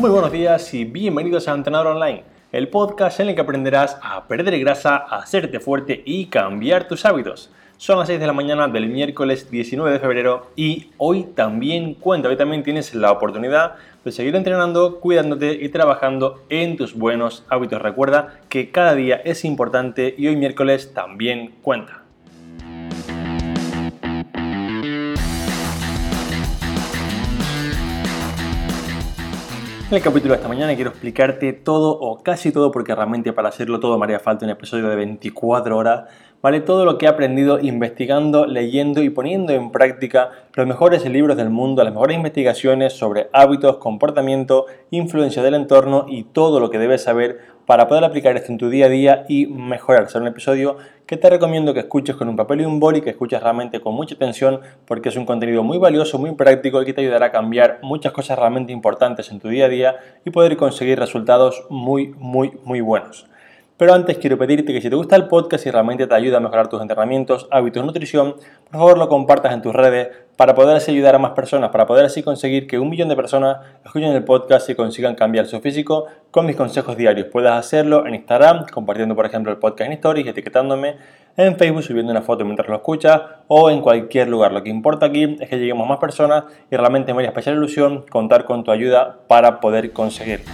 Muy buenos días y bienvenidos a Entrenador Online, el podcast en el que aprenderás a perder grasa, a hacerte fuerte y cambiar tus hábitos. Son las 6 de la mañana del miércoles 19 de febrero y hoy también cuenta, hoy también tienes la oportunidad de seguir entrenando, cuidándote y trabajando en tus buenos hábitos. Recuerda que cada día es importante y hoy miércoles también cuenta. En el capítulo de esta mañana quiero explicarte todo o casi todo, porque realmente para hacerlo todo me haría falta un episodio de 24 horas, ¿vale? Todo lo que he aprendido investigando, leyendo y poniendo en práctica los mejores libros del mundo, las mejores investigaciones sobre hábitos, comportamiento, influencia del entorno y todo lo que debes saber para poder aplicar esto en tu día a día y mejorar. Será un episodio que te recomiendo que escuches con un papel y un boli, que escuches realmente con mucha atención porque es un contenido muy valioso, muy práctico y que te ayudará a cambiar muchas cosas realmente importantes en tu día a día y poder conseguir resultados muy, muy, muy buenos. Pero antes quiero pedirte que si te gusta el podcast y realmente te ayuda a mejorar tus entrenamientos, hábitos, nutrición, por favor lo compartas en tus redes para poder así ayudar a más personas, para poder así conseguir que un millón de personas escuchen el podcast y consigan cambiar su físico con mis consejos diarios. Puedes hacerlo en Instagram, compartiendo por ejemplo el podcast en Stories, etiquetándome en Facebook, subiendo una foto mientras lo escuchas o en cualquier lugar. Lo que importa aquí es que lleguemos a más personas y realmente me haría especial ilusión contar con tu ayuda para poder conseguirlo.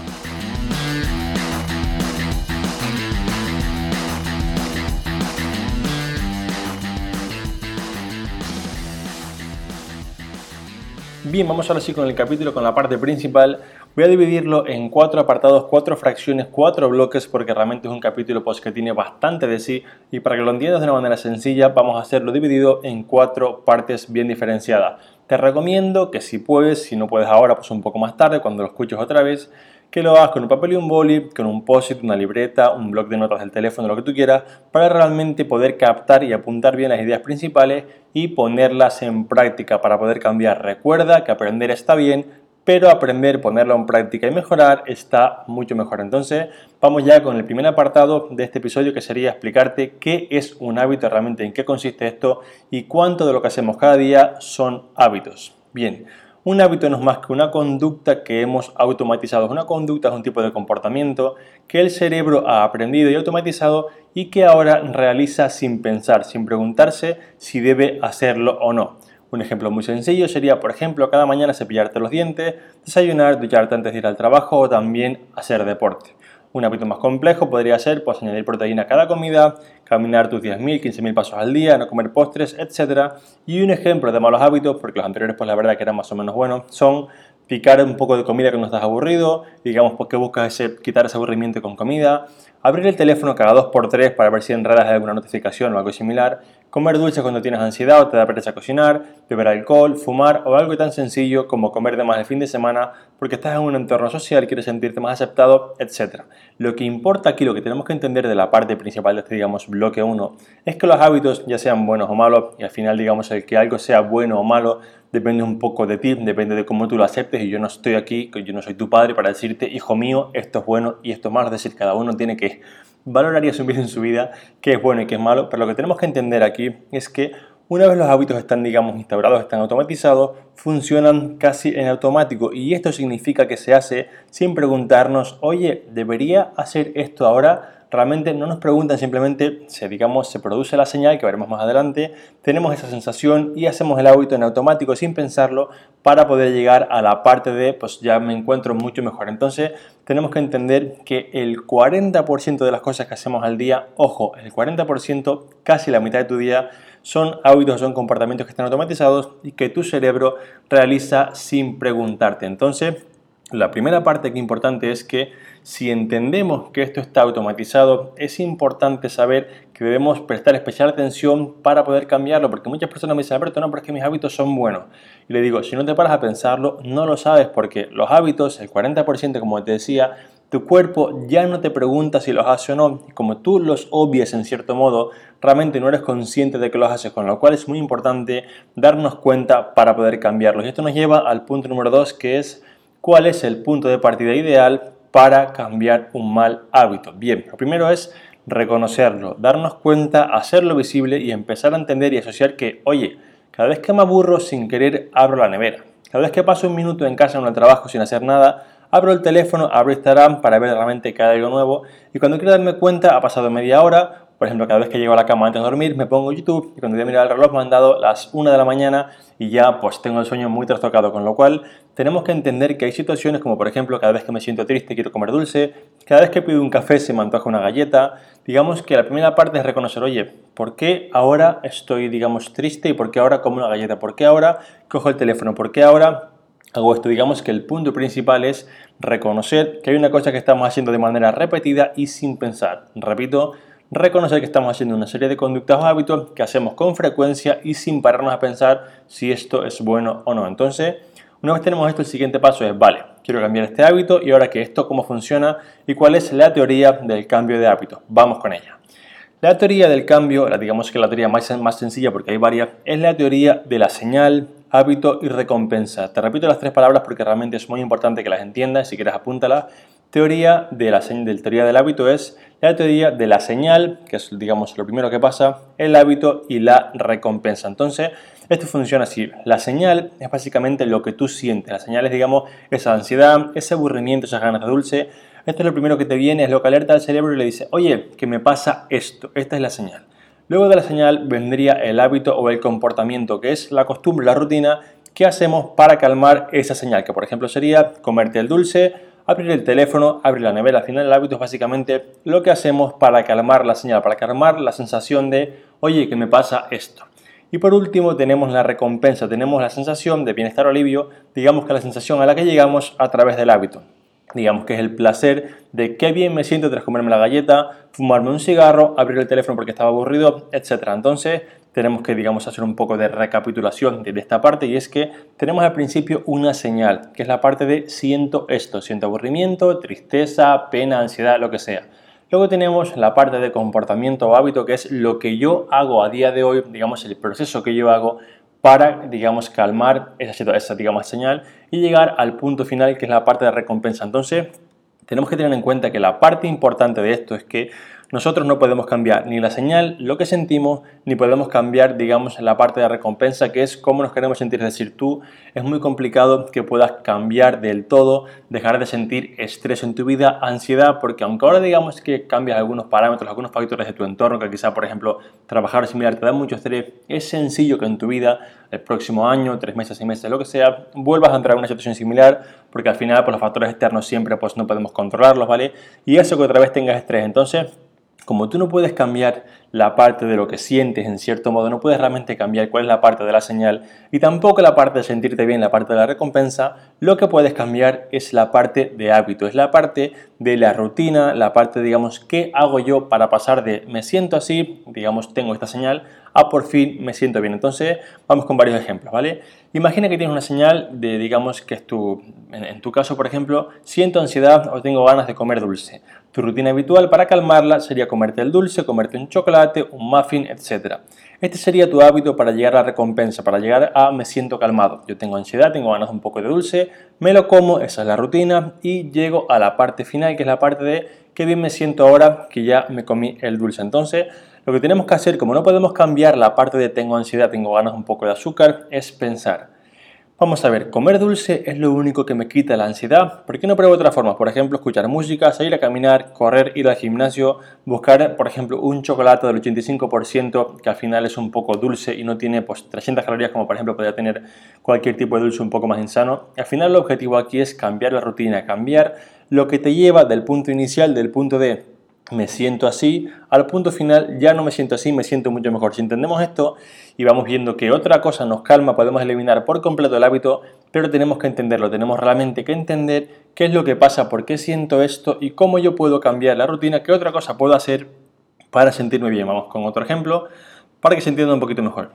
Bien, vamos ahora sí con el capítulo, con la parte principal. Voy a dividirlo en cuatro apartados, cuatro fracciones, cuatro bloques, porque realmente es un capítulo pues, que tiene bastante de sí. Y para que lo entiendas de una manera sencilla, vamos a hacerlo dividido en cuatro partes bien diferenciadas. Te recomiendo que si puedes, si no puedes ahora, pues un poco más tarde, cuando lo escuches otra vez, que lo hagas con un papel y un boli, con un post-it, una libreta, un blog de notas del teléfono, lo que tú quieras, para realmente poder captar y apuntar bien las ideas principales y ponerlas en práctica para poder cambiar. Recuerda que aprender está bien, pero aprender, ponerlo en práctica y mejorar está mucho mejor. Entonces, vamos ya con el primer apartado de este episodio que sería explicarte qué es un hábito realmente, en qué consiste esto y cuánto de lo que hacemos cada día son hábitos. Bien, un hábito no es más que una conducta que hemos automatizado. Una conducta es un tipo de comportamiento que el cerebro ha aprendido y automatizado y que ahora realiza sin pensar, sin preguntarse si debe hacerlo o no. Un ejemplo muy sencillo sería, por ejemplo, cada mañana cepillarte los dientes, desayunar, ducharte antes de ir al trabajo o también hacer deporte. Un hábito más complejo podría ser pues, añadir proteína a cada comida, caminar tus 10.000, 15.000 pasos al día, no comer postres, etc. Y un ejemplo de malos hábitos, porque los anteriores pues la verdad que eran más o menos buenos, son picar un poco de comida cuando estás aburrido, digamos porque buscas ese, quitar ese aburrimiento con comida, abrir el teléfono cada 2x3 para ver si enredas alguna notificación o algo similar, comer dulces cuando tienes ansiedad o te da pereza cocinar, beber alcohol, fumar o algo tan sencillo como comer de más el fin de semana porque estás en un entorno social, quieres sentirte más aceptado, etc. Lo que importa aquí, lo que tenemos que entender de la parte principal de este, digamos, bloque 1, es que los hábitos, ya sean buenos o malos, y al final, digamos, el que algo sea bueno o malo, depende un poco de ti, depende de cómo tú lo aceptes y yo no estoy aquí, yo no soy tu padre para decirte, hijo mío, esto es bueno y esto es malo, es decir, cada uno tiene que valorar y asumir en su vida qué es bueno y qué es malo, pero lo que tenemos que entender aquí es que una vez los hábitos están, digamos, instaurados, están automatizados, funcionan casi en automático y esto significa que se hace sin preguntarnos, oye, ¿debería hacer esto ahora? Realmente no nos preguntan, simplemente se, digamos, se produce la señal, que veremos más adelante, tenemos esa sensación y hacemos el hábito en automático sin pensarlo para poder llegar a la parte de, pues ya me encuentro mucho mejor. Entonces tenemos que entender que el 40% de las cosas que hacemos al día, ojo, el 40%, casi la mitad de tu día, son hábitos, son comportamientos que están automatizados y que tu cerebro realiza sin preguntarte. Entonces, la primera parte que importante es que si entendemos que esto está automatizado, es importante saber que debemos prestar especial atención para poder cambiarlo, porque muchas personas me dicen, Alberto, no, pero es que mis hábitos son buenos. Y le digo, si no te paras a pensarlo, no lo sabes, porque los hábitos, el 40%, como te decía, tu cuerpo ya no te pregunta si los hace o no, como tú los obvias en cierto modo, realmente no eres consciente de que los haces, con lo cual es muy importante darnos cuenta para poder cambiarlos. Y esto nos lleva al punto número 2, que es cuál es el punto de partida ideal para cambiar un mal hábito. Bien, lo primero es reconocerlo, darnos cuenta, hacerlo visible y empezar a entender y asociar que, oye, cada vez que me aburro sin querer abro la nevera. Cada vez que paso un minuto en casa o en el trabajo sin hacer nada, abro el teléfono, abro Instagram para ver realmente que hay algo nuevo y cuando quiero darme cuenta ha pasado media hora, por ejemplo, cada vez que llego a la cama antes de dormir, me pongo YouTube y cuando voy a mirar el reloj me han dado las 1 de la mañana y ya pues tengo el sueño muy trastocado, con lo cual tenemos que entender que hay situaciones como por ejemplo cada vez que me siento triste quiero comer dulce, cada vez que pido un café se me antoja una galleta, digamos que la primera parte es reconocer, oye, ¿por qué ahora estoy digamos triste y por qué ahora como una galleta? ¿Por qué ahora cojo el teléfono? ¿Por qué ahora hago esto? Digamos que el punto principal es reconocer que hay una cosa que estamos haciendo de manera repetida y sin pensar. Repito, reconocer que estamos haciendo una serie de conductas o hábitos que hacemos con frecuencia y sin pararnos a pensar si esto es bueno o no. Entonces, una vez tenemos esto, el siguiente paso es, vale, quiero cambiar este hábito y ahora que esto cómo funciona y cuál es la teoría del cambio de hábito. Vamos con ella. La teoría del cambio, digamos que la teoría más, más sencilla porque hay varias, es la teoría de la señal, hábito y recompensa. Te repito las tres palabras porque realmente es muy importante que las entiendas, si quieres apúntalas teoría de la teoría del hábito es la teoría de la señal, que es digamos lo primero que pasa, el hábito y la recompensa. Entonces, esto funciona así. La señal es básicamente lo que tú sientes. La señal es, digamos, esa ansiedad, ese aburrimiento, esas ganas de dulce. Esto es lo primero que te viene, es lo que alerta al cerebro y le dice, oye, que me pasa esto. Esta es la señal. Luego de la señal vendría el hábito o el comportamiento, que es la costumbre, la rutina que hacemos para calmar esa señal, que por ejemplo sería comerte el dulce, abrir el teléfono, abrir la nevera. Al final el hábito es básicamente lo que hacemos para calmar la señal, para calmar la sensación de, oye, que me pasa esto. Y por último tenemos la recompensa, tenemos la sensación de bienestar o alivio, digamos que la sensación a la que llegamos a través del hábito. Digamos que es el placer de qué bien me siento tras comerme la galleta, fumarme un cigarro, abrir el teléfono porque estaba aburrido, etc. Entonces tenemos que, digamos, hacer un poco de recapitulación de esta parte y es que tenemos al principio una señal, que es la parte de siento esto, siento aburrimiento, tristeza, pena, ansiedad, lo que sea. Luego tenemos la parte de comportamiento o hábito, que es lo que yo hago a día de hoy, digamos, el proceso que yo hago para, digamos, calmar esa, esa digamos, señal y llegar al punto final, que es la parte de recompensa. Entonces, tenemos que tener en cuenta que la parte importante de esto es que nosotros no podemos cambiar ni la señal, lo que sentimos, ni podemos cambiar, digamos, la parte de recompensa, que es cómo nos queremos sentir. Es decir, tú es muy complicado que puedas cambiar del todo, dejar de sentir estrés en tu vida, ansiedad, porque aunque ahora digamos que cambias algunos parámetros, algunos factores de tu entorno, que quizá, por ejemplo, trabajar similar te da mucho estrés, es sencillo que en tu vida, el próximo año, tres meses, seis meses, lo que sea, vuelvas a entrar en una situación similar, porque al final, por los factores externos siempre pues no podemos controlarlos, ¿vale? Y eso que otra vez tengas estrés. Entonces, como tú no puedes cambiar la parte de lo que sientes en cierto modo, no puedes realmente cambiar cuál es la parte de la señal y tampoco la parte de sentirte bien, la parte de la recompensa, lo que puedes cambiar es la parte de hábito, es la parte de la rutina, la parte, digamos, ¿qué hago yo para pasar de me siento así, digamos, tengo esta señal, a por fin me siento bien? Entonces, vamos con varios ejemplos, ¿vale? Imagina que tienes una señal de, digamos, que es tu, en tu caso, por ejemplo, siento ansiedad o tengo ganas de comer dulce. Tu rutina habitual para calmarla sería comerte el dulce, comerte un chocolate, un muffin, etc. Este sería tu hábito para llegar a la recompensa, para llegar a me siento calmado. Yo tengo ansiedad, tengo ganas de un poco de dulce, me lo como, esa es la rutina y llego a la parte final, que es la parte de qué bien me siento ahora que ya me comí el dulce. Entonces, lo que tenemos que hacer, como no podemos cambiar la parte de tengo ansiedad, tengo ganas un poco de azúcar, es pensar Vamos a ver, comer dulce es lo único que me quita la ansiedad. ¿Por qué no pruebo otra forma? Por ejemplo, escuchar música, salir a caminar, correr, ir al gimnasio, buscar, por ejemplo, un chocolate del 85% que al final es un poco dulce y no tiene pues 300 calorías como por ejemplo podría tener cualquier tipo de dulce un poco más insano. Al final el objetivo aquí es cambiar la rutina, cambiar lo que te lleva del punto inicial, del punto de me siento así, al punto final ya no me siento así, me siento mucho mejor. Si entendemos esto y vamos viendo que otra cosa nos calma, podemos eliminar por completo el hábito, pero tenemos que entenderlo, tenemos realmente que entender qué es lo que pasa, por qué siento esto y cómo yo puedo cambiar la rutina, qué otra cosa puedo hacer para sentirme bien. Vamos con otro ejemplo para que se entienda un poquito mejor.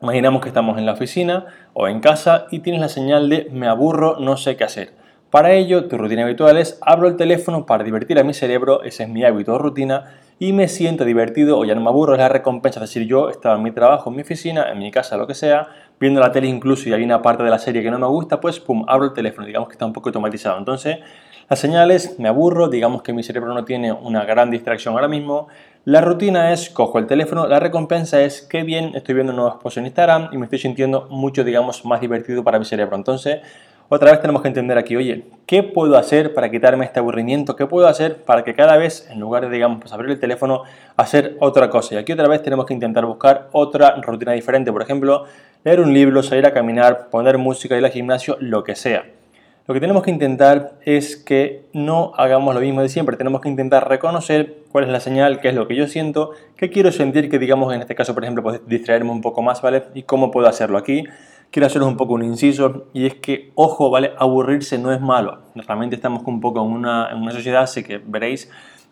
Imaginamos que estamos en la oficina o en casa y tienes la señal de me aburro, no sé qué hacer. Para ello, tu rutina habitual es abro el teléfono para divertir a mi cerebro, ese es mi hábito o rutina, y me siento divertido o ya no me aburro, es la recompensa, es decir, yo estaba en mi trabajo, en mi oficina, en mi casa, lo que sea, viendo la tele incluso y hay una parte de la serie que no me gusta, pues pum, abro el teléfono, digamos que está un poco automatizado. Entonces, las señales, me aburro, digamos que mi cerebro no tiene una gran distracción ahora mismo. La rutina es, cojo el teléfono, la recompensa es, qué bien, estoy viendo nuevos posts en Instagram y me estoy sintiendo mucho, digamos, más divertido para mi cerebro. Entonces, otra vez tenemos que entender aquí, oye, ¿qué puedo hacer para quitarme este aburrimiento? ¿Qué puedo hacer para que cada vez, en lugar de, digamos, pues abrir el teléfono, hacer otra cosa? Y aquí otra vez tenemos que intentar buscar otra rutina diferente. Por ejemplo, leer un libro, salir a caminar, poner música, ir al gimnasio, lo que sea. Lo que tenemos que intentar es que no hagamos lo mismo de siempre. Tenemos que intentar reconocer cuál es la señal, qué es lo que yo siento, qué quiero sentir, que digamos en este caso, por ejemplo, pues distraerme un poco más, ¿vale? Y cómo puedo hacerlo aquí. Quiero haceros un poco un inciso y es que, ojo, ¿vale? Aburrirse no es malo. Realmente estamos un poco en una, en una sociedad, así que veréis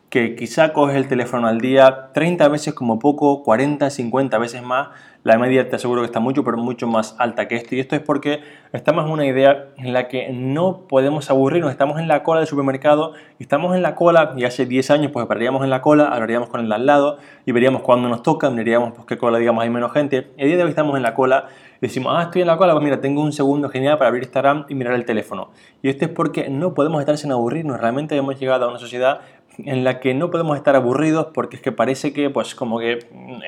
que quizá coges el teléfono al día 30 veces como poco, 40, 50 veces más la media te aseguro que está mucho, pero mucho más alta que esto. Y esto es porque estamos en una idea en la que no podemos aburrirnos. Estamos en la cola del supermercado y estamos en la cola y hace 10 años pues pararíamos en la cola, hablaríamos con el al lado y veríamos cuándo nos toca, miraríamos pues qué cola digamos hay menos gente. El día de hoy estamos en la cola y decimos, ah, estoy en la cola, pues mira, tengo un segundo genial para abrir Instagram y mirar el teléfono. Y esto es porque no podemos estar sin aburrirnos. Realmente hemos llegado a una sociedad en la que no podemos estar aburridos porque es que parece que pues como que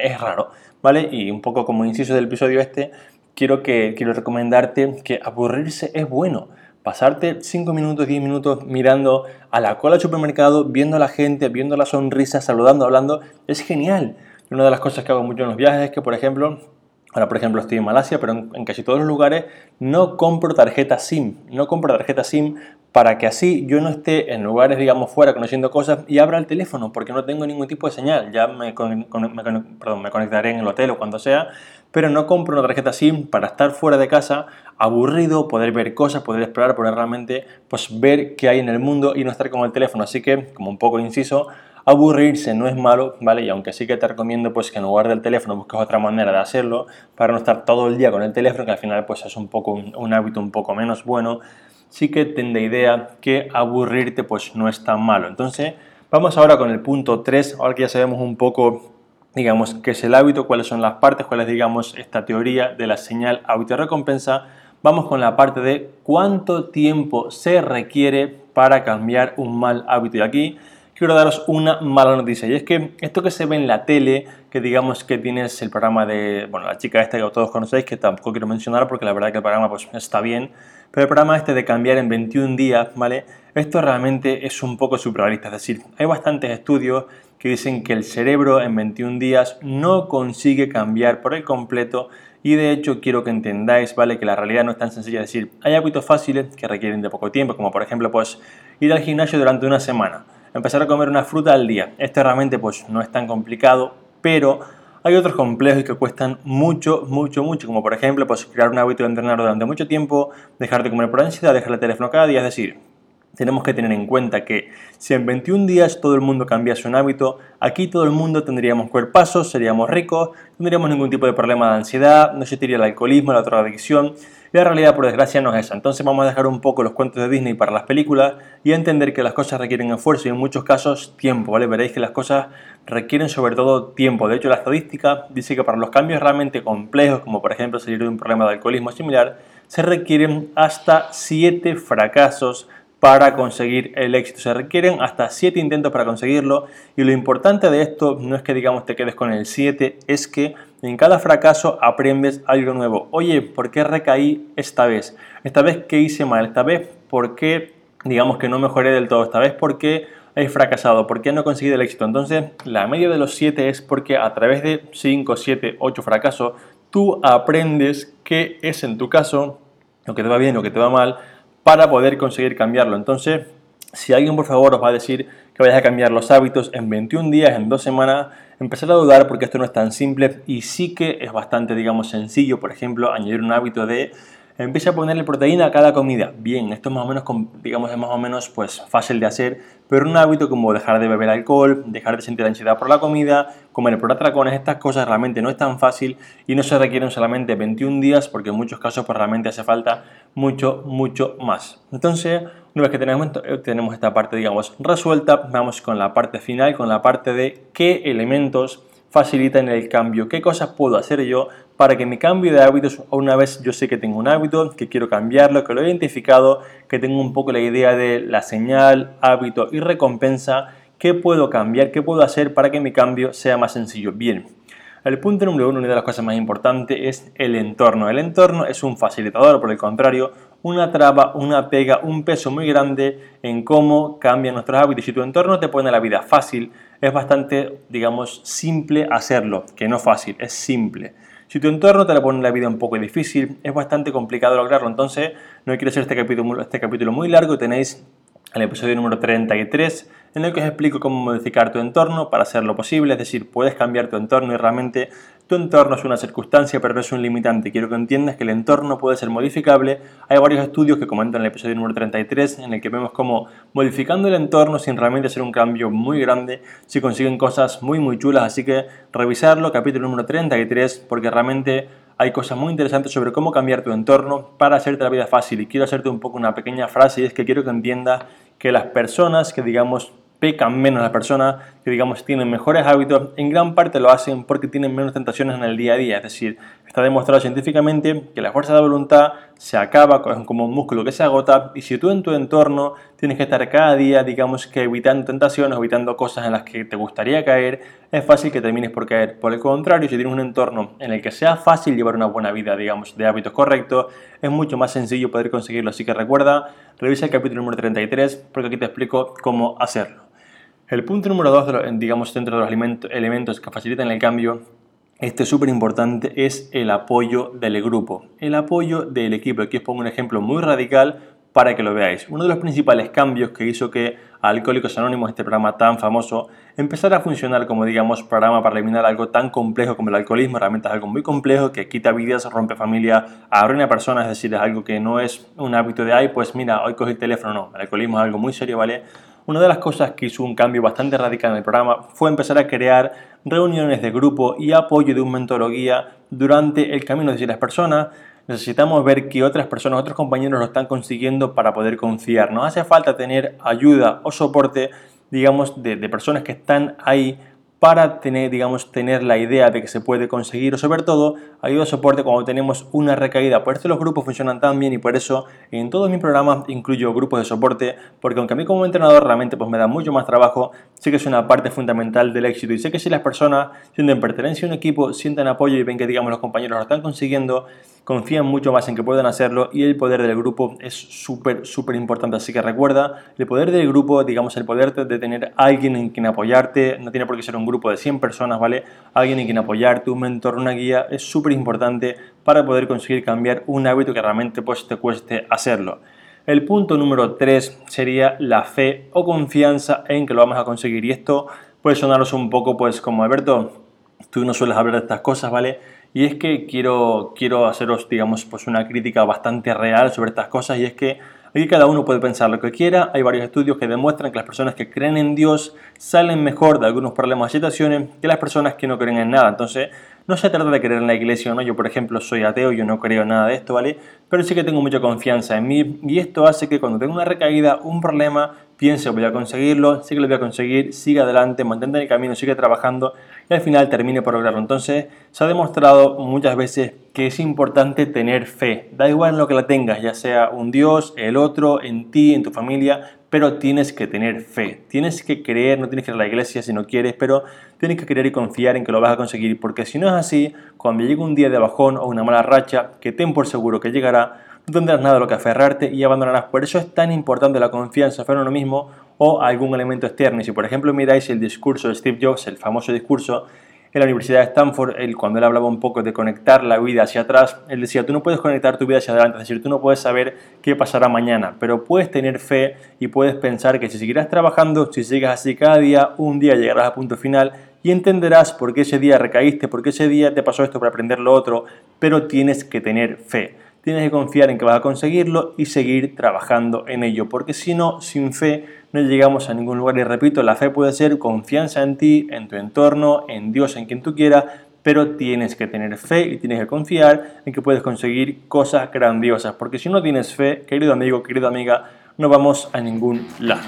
es raro, ¿vale? Y un poco como inciso del episodio este, quiero, que, quiero recomendarte que aburrirse es bueno. Pasarte 5 minutos, 10 minutos mirando a la cola del supermercado, viendo a la gente, viendo la sonrisa, saludando, hablando, es genial. Una de las cosas que hago mucho en los viajes es que, por ejemplo, Ahora, por ejemplo, estoy en Malasia, pero en, casi todos los lugares no compro tarjeta SIM. No compro tarjeta SIM para que así yo no esté en lugares, digamos, fuera conociendo cosas y abra el teléfono porque no tengo ningún tipo de señal. Ya me, me conectaré en el hotel o cuando sea, pero no compro una tarjeta SIM para estar fuera de casa, aburrido, poder ver cosas, poder explorar, poder realmente pues, ver qué hay en el mundo y no estar con el teléfono. Así que, como un poco inciso, Aburrirse no es malo, ¿vale? Y aunque sí que te recomiendo pues que en lugar del teléfono busques otra manera de hacerlo para no estar todo el día con el teléfono, que al final pues es un poco un, hábito un poco menos bueno, sí que ten de idea que aburrirte pues no es tan malo. Entonces, vamos ahora con el punto 3, ahora que ya sabemos un poco digamos qué es el hábito, cuáles son las partes, cuál es digamos esta teoría de la señal hábito-recompensa, vamos con la parte de cuánto tiempo se requiere para cambiar un mal hábito. Y aquí quiero daros una mala noticia. Y es que esto que se ve en la tele, que digamos que tienes el programa de, bueno, la chica esta que todos conocéis, que tampoco quiero mencionar porque la verdad que el programa pues está bien, pero el programa este de cambiar en 21 días, ¿vale? Esto realmente es un poco surrealista, es decir, hay bastantes estudios que dicen que el cerebro en 21 días no consigue cambiar por el completo y de hecho quiero que entendáis, ¿vale? Que la realidad no es tan sencilla, es decir, hay hábitos fáciles que requieren de poco tiempo, como por ejemplo pues ir al gimnasio durante una semana empezar a comer una fruta al día. Este realmente pues no es tan complicado, pero hay otros complejos que cuestan mucho, mucho, mucho, como por ejemplo pues crear un hábito de entrenar durante mucho tiempo, dejar de comer por ansiedad, dejar el teléfono cada día, es decir, tenemos que tener en cuenta que si en 21 días todo el mundo cambiase un hábito, aquí todo el mundo tendríamos cuerpazos, seríamos ricos, no tendríamos ningún tipo de problema de ansiedad, no existiría el alcoholismo, la drogadicción, la realidad por desgracia no es esa. Entonces vamos a dejar un poco los cuentos de Disney para las películas y entender que las cosas requieren esfuerzo y en muchos casos tiempo, ¿vale? Veréis que las cosas requieren sobre todo tiempo. De hecho, la estadística dice que para los cambios realmente complejos, como por ejemplo salir de un problema de alcoholismo similar, se requieren hasta 7 fracasos para conseguir el éxito. Se requieren hasta 7 intentos para conseguirlo y lo importante de esto no es que digamos te quedes con el 7, es que en cada fracaso aprendes algo nuevo. Oye, ¿por qué recaí esta vez? Esta vez qué hice mal, esta vez por qué digamos que no mejoré del todo, esta vez por qué he fracasado, por qué no he conseguido el éxito. Entonces, la media de los 7 es porque a través de 5, 7, 8 fracasos, tú aprendes qué es en tu caso lo que te va bien, lo que te va mal, para poder conseguir cambiarlo. Entonces, si alguien por favor os va a decir que vayas a cambiar los hábitos en 21 días, en dos semanas, empezar a dudar porque esto no es tan simple y sí que es bastante, digamos, sencillo. Por ejemplo, añadir un hábito de empieza a ponerle proteína a cada comida. Bien, esto es más o menos, digamos, es más o menos pues, fácil de hacer, pero un hábito como dejar de beber alcohol, dejar de sentir ansiedad por la comida, comer por atracones, estas cosas realmente no es tan fácil y no se requieren solamente 21 días porque en muchos casos pues, realmente hace falta mucho, mucho más. Entonces, una vez que tenemos, tenemos esta parte, digamos, resuelta, vamos con la parte final, con la parte de qué elementos facilitan el cambio, qué cosas puedo hacer yo para que mi cambio de hábitos, una vez yo sé que tengo un hábito, que quiero cambiarlo, que lo he identificado, que tengo un poco la idea de la señal, hábito y recompensa, ¿qué puedo cambiar? ¿Qué puedo hacer para que mi cambio sea más sencillo? Bien, El punto número uno, una de las cosas más importantes, es el entorno. El entorno es un facilitador, por el contrario, una traba, una pega, un peso muy grande en cómo cambian nuestros hábitos. Si tu entorno te pone la vida fácil, es bastante, digamos, simple hacerlo, que no fácil, es simple. Si tu entorno te la pone la vida un poco difícil, es bastante complicado lograrlo. Entonces, no quiero hacer este capítulo, este capítulo muy largo, tenéis el episodio número 33 en el que os explico cómo modificar tu entorno para hacerlo posible, es decir, puedes cambiar tu entorno y realmente tu entorno es una circunstancia pero no es un limitante. Quiero que entiendas que el entorno puede ser modificable. Hay varios estudios que comentan en el episodio número 33 en el que vemos cómo modificando el entorno sin realmente hacer un cambio muy grande se consiguen cosas muy muy chulas, así que revisarlo, capítulo número 33, porque realmente hay cosas muy interesantes sobre cómo cambiar tu entorno para hacerte la vida fácil. Y quiero hacerte un poco una pequeña frase y es que quiero que entiendas que las personas que digamos pecan menos las personas, que digamos tienen mejores hábitos, en gran parte lo hacen porque tienen menos tentaciones en el día a día. Es decir, está demostrado científicamente que la fuerza de voluntad se acaba como un músculo que se agota y si tú en tu entorno tienes que estar cada día, digamos que evitando tentaciones, evitando cosas en las que te gustaría caer, es fácil que termines por caer. Por el contrario, si tienes un entorno en el que sea fácil llevar una buena vida, digamos, de hábitos correctos, es mucho más sencillo poder conseguirlo. Así que recuerda, revisa el capítulo número 33 porque aquí te explico cómo hacerlo. El punto número dos, digamos, dentro de los elementos que facilitan el cambio, este es súper importante, es el apoyo del grupo, el apoyo del equipo. Aquí os pongo un ejemplo muy radical para que lo veáis. Uno de los principales cambios que hizo que Alcohólicos Anónimos, este programa tan famoso, empezara a funcionar como, digamos, programa para eliminar algo tan complejo como el alcoholismo. Realmente es algo muy complejo que quita vidas, rompe familia, arruina personas, es decir, es algo que no es un hábito de, ay, pues mira, hoy cogí el teléfono, no. El alcoholismo es algo muy serio, ¿vale? Una de las cosas que hizo un cambio bastante radical en el programa fue empezar a crear reuniones de grupo y apoyo de un mentor o guía durante el camino. Es decir, las personas necesitamos ver que otras personas, otros compañeros lo están consiguiendo para poder confiar. Nos hace falta tener ayuda o soporte, digamos, de, de personas que están ahí para tener, digamos, tener la idea de que se puede conseguir o sobre todo ayuda a soporte cuando tenemos una recaída. Por eso los grupos funcionan tan bien y por eso en todos mis programas incluyo grupos de soporte porque aunque a mí como entrenador realmente pues me da mucho más trabajo, sé que es una parte fundamental del éxito y sé que si las personas sienten pertenencia a un equipo, sienten apoyo y ven que digamos los compañeros lo están consiguiendo, confían mucho más en que puedan hacerlo y el poder del grupo es súper, súper importante. Así que recuerda, el poder del grupo, digamos, el poder de tener alguien en quien apoyarte, no tiene por qué ser un grupo de 100 personas, ¿vale? Alguien en quien apoyarte, un mentor, una guía, es súper importante para poder conseguir cambiar un hábito que realmente pues, te cueste hacerlo. El punto número 3 sería la fe o confianza en que lo vamos a conseguir. Y esto puede sonaros un poco pues como Alberto, tú no sueles hablar de estas cosas, ¿vale? Y es que quiero, quiero haceros, digamos, pues una crítica bastante real sobre estas cosas y es que aquí cada uno puede pensar lo que quiera. Hay varios estudios que demuestran que las personas que creen en Dios salen mejor de algunos problemas o situaciones que las personas que no creen en nada. Entonces, no se trata de creer en la iglesia o no. Yo, por ejemplo, soy ateo, yo no creo nada de esto, ¿vale? Pero sí que tengo mucha confianza en mí y esto hace que cuando tengo una recaída, un problema, piense voy a conseguirlo, sé que lo voy a conseguir, siga adelante, mantente en el camino, sigue trabajando y al final termine por lograrlo. Entonces, se ha demostrado muchas veces que es importante tener fe. Da igual en lo que la tengas, ya sea un Dios, el otro, en ti, en tu familia, pero tienes que tener fe. Tienes que creer, no tienes que ir a la iglesia si no quieres, pero tienes que creer y confiar en que lo vas a conseguir, porque si no es así, cuando llegue un día de bajón o una mala racha, que ten por seguro que llegará, no tendrás nada a lo que aferrarte y abandonarás. Por eso es tan importante la confianza en uno mismo o algún elemento externo. Y si por ejemplo miráis el discurso de Steve Jobs, el famoso discurso en la Universidad de Stanford, él, cuando él hablaba un poco de conectar la vida hacia atrás, él decía, tú no puedes conectar tu vida hacia adelante, es decir, tú no puedes saber qué pasará mañana, pero puedes tener fe y puedes pensar que si seguirás trabajando, si sigues así cada día, un día llegarás a punto final y entenderás por qué ese día recaíste, por qué ese día te pasó esto para aprender lo otro, pero tienes que tener fe tienes que confiar en que vas a conseguirlo y seguir trabajando en ello, porque si no, sin fe no llegamos a ningún lugar. Y repito, la fe puede ser confianza en ti, en tu entorno, en Dios, en quien tú quieras, pero tienes que tener fe y tienes que confiar en que puedes conseguir cosas grandiosas, porque si no tienes fe, querido amigo, querida amiga, no vamos a ningún lado.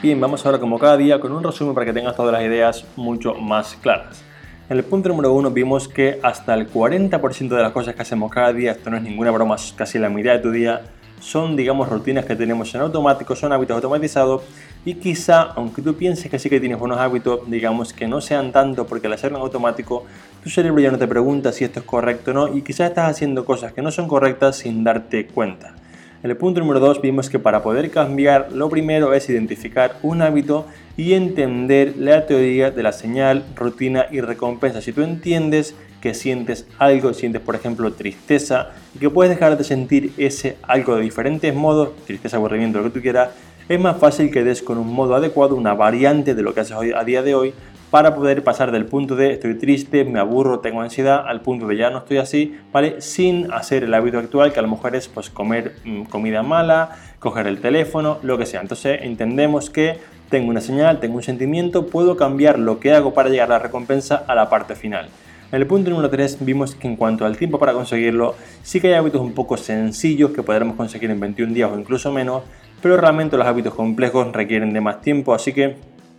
Bien, vamos ahora como cada día con un resumen para que tengas todas las ideas mucho más claras. En el punto número uno vimos que hasta el 40% de las cosas que hacemos cada día, esto no es ninguna broma, es casi la mitad de tu día, son, digamos, rutinas que tenemos en automático, son hábitos automatizados y quizá, aunque tú pienses que sí que tienes buenos hábitos, digamos que no sean tanto porque al hacerlo en automático, tu cerebro ya no te pregunta si esto es correcto o no y quizás estás haciendo cosas que no son correctas sin darte cuenta. En el punto número 2 vimos que para poder cambiar lo primero es identificar un hábito y entender la teoría de la señal, rutina y recompensa. Si tú entiendes que sientes algo, sientes por ejemplo tristeza y que puedes dejar de sentir ese algo de diferentes modos, tristeza, aburrimiento, lo que tú quieras, es más fácil que des con un modo adecuado, una variante de lo que haces hoy, a día de hoy, para poder pasar del punto de estoy triste, me aburro, tengo ansiedad, al punto de ya no estoy así, ¿vale? Sin hacer el hábito actual, que a lo mejor es pues comer mm, comida mala, coger el teléfono, lo que sea. Entonces entendemos que tengo una señal, tengo un sentimiento, puedo cambiar lo que hago para llegar a la recompensa a la parte final. En el punto número 3 vimos que en cuanto al tiempo para conseguirlo, sí que hay hábitos un poco sencillos que podremos conseguir en 21 días o incluso menos, pero realmente los hábitos complejos requieren de más tiempo, así que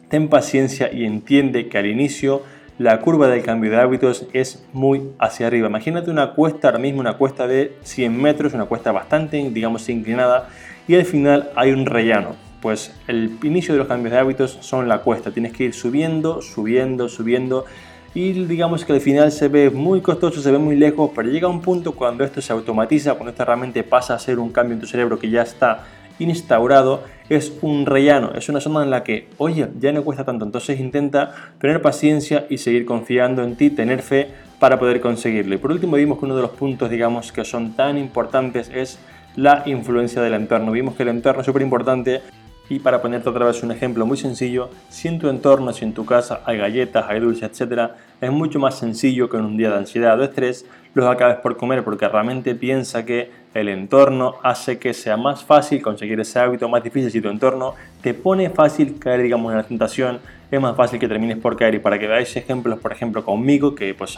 ten paciencia y entiende que al inicio la curva del cambio de hábitos es muy hacia arriba. Imagínate una cuesta, ahora mismo una cuesta de 100 metros, una cuesta bastante, digamos, inclinada, y al final hay un rellano. Pues el inicio de los cambios de hábitos son la cuesta, tienes que ir subiendo, subiendo, subiendo y digamos que al final se ve muy costoso, se ve muy lejos, pero llega un punto cuando esto se automatiza, cuando esto realmente pasa a ser un cambio en tu cerebro que ya está instaurado, es un rellano, es una zona en la que, oye, ya no cuesta tanto, entonces intenta tener paciencia y seguir confiando en ti, tener fe para poder conseguirlo. Y por último vimos que uno de los puntos, digamos, que son tan importantes es la influencia del entorno. Vimos que el entorno es súper importante y para ponerte otra vez un ejemplo muy sencillo, si en tu entorno, si en tu casa hay galletas, hay dulces, etc., es mucho más sencillo que en un día de ansiedad o estrés los acabes por comer porque realmente piensa que el entorno hace que sea más fácil conseguir ese hábito, más difícil. Si tu entorno te pone fácil caer, digamos, en la tentación, es más fácil que termines por caer. Y para que veáis ejemplos, por ejemplo, conmigo, que pues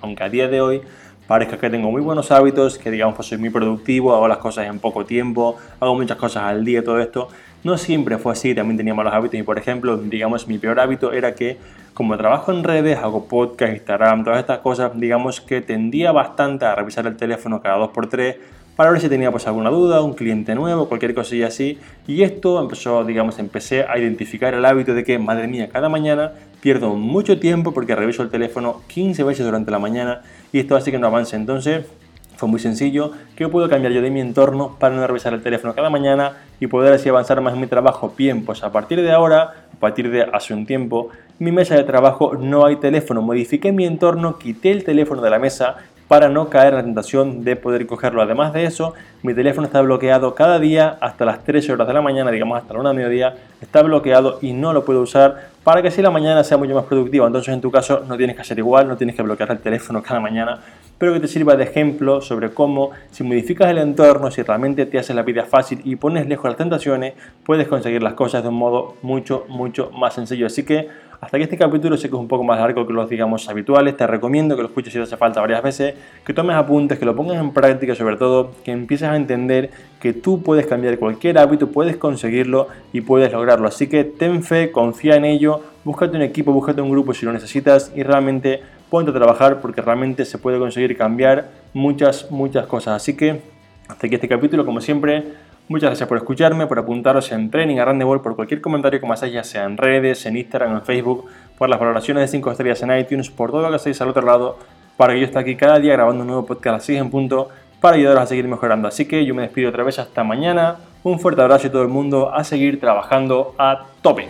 aunque a día de hoy parezca que tengo muy buenos hábitos, que digamos pues soy muy productivo, hago las cosas en poco tiempo, hago muchas cosas al día, todo esto, no siempre fue así, también tenía malos hábitos. Y por ejemplo, digamos, mi peor hábito era que como trabajo en redes, hago podcast, Instagram, todas estas cosas, digamos que tendía bastante a revisar el teléfono cada 2x3 para ver si tenía pues alguna duda, un cliente nuevo, cualquier cosilla así. Y esto empezó, digamos, empecé a identificar el hábito de que, madre mía, cada mañana pierdo mucho tiempo porque reviso el teléfono 15 veces durante la mañana y esto hace que no avance. Entonces, fue muy sencillo, ¿qué puedo cambiar yo de mi entorno para no revisar el teléfono cada mañana y poder así avanzar más en mi trabajo? Bien, pues a partir de ahora, a partir de hace un tiempo, mi mesa de trabajo no hay teléfono. Modifiqué mi entorno, quité el teléfono de la mesa para no caer en la tentación de poder cogerlo. Además de eso, mi teléfono está bloqueado cada día hasta las 13 horas de la mañana, digamos hasta la 1 de mediodía, está bloqueado y no lo puedo usar para que así la mañana sea mucho más productiva. Entonces, en tu caso, no tienes que hacer igual, no tienes que bloquear el teléfono cada mañana, pero que te sirva de ejemplo sobre cómo, si modificas el entorno, si realmente te haces la vida fácil y pones lejos las tentaciones, puedes conseguir las cosas de un modo mucho, mucho más sencillo. Así que hasta que este capítulo sé que es un poco más largo que los, digamos, habituales. Te recomiendo que lo escuches si te hace falta varias veces, que tomes apuntes, que lo pongas en práctica, sobre todo que empieces a entender que tú puedes cambiar cualquier hábito, puedes conseguirlo y puedes lograrlo. Así que ten fe, confía en ello, búscate un equipo, búscate un grupo si lo necesitas y realmente ponte a trabajar porque realmente se puede conseguir cambiar muchas, muchas cosas. Así que hasta aquí este capítulo, como siempre, Muchas gracias por escucharme, por apuntaros en Training a Randeball, por cualquier comentario que me hacéis, ya sea en redes, en Instagram, en Facebook, por las valoraciones de 5 estrellas en iTunes, por todo lo que hacéis al otro lado, para que yo esté aquí cada día grabando un nuevo podcast a las 6 en punto, para ayudaros a seguir mejorando. Así que yo me despido otra vez hasta mañana. Un fuerte abrazo a todo el mundo, a seguir trabajando a tope.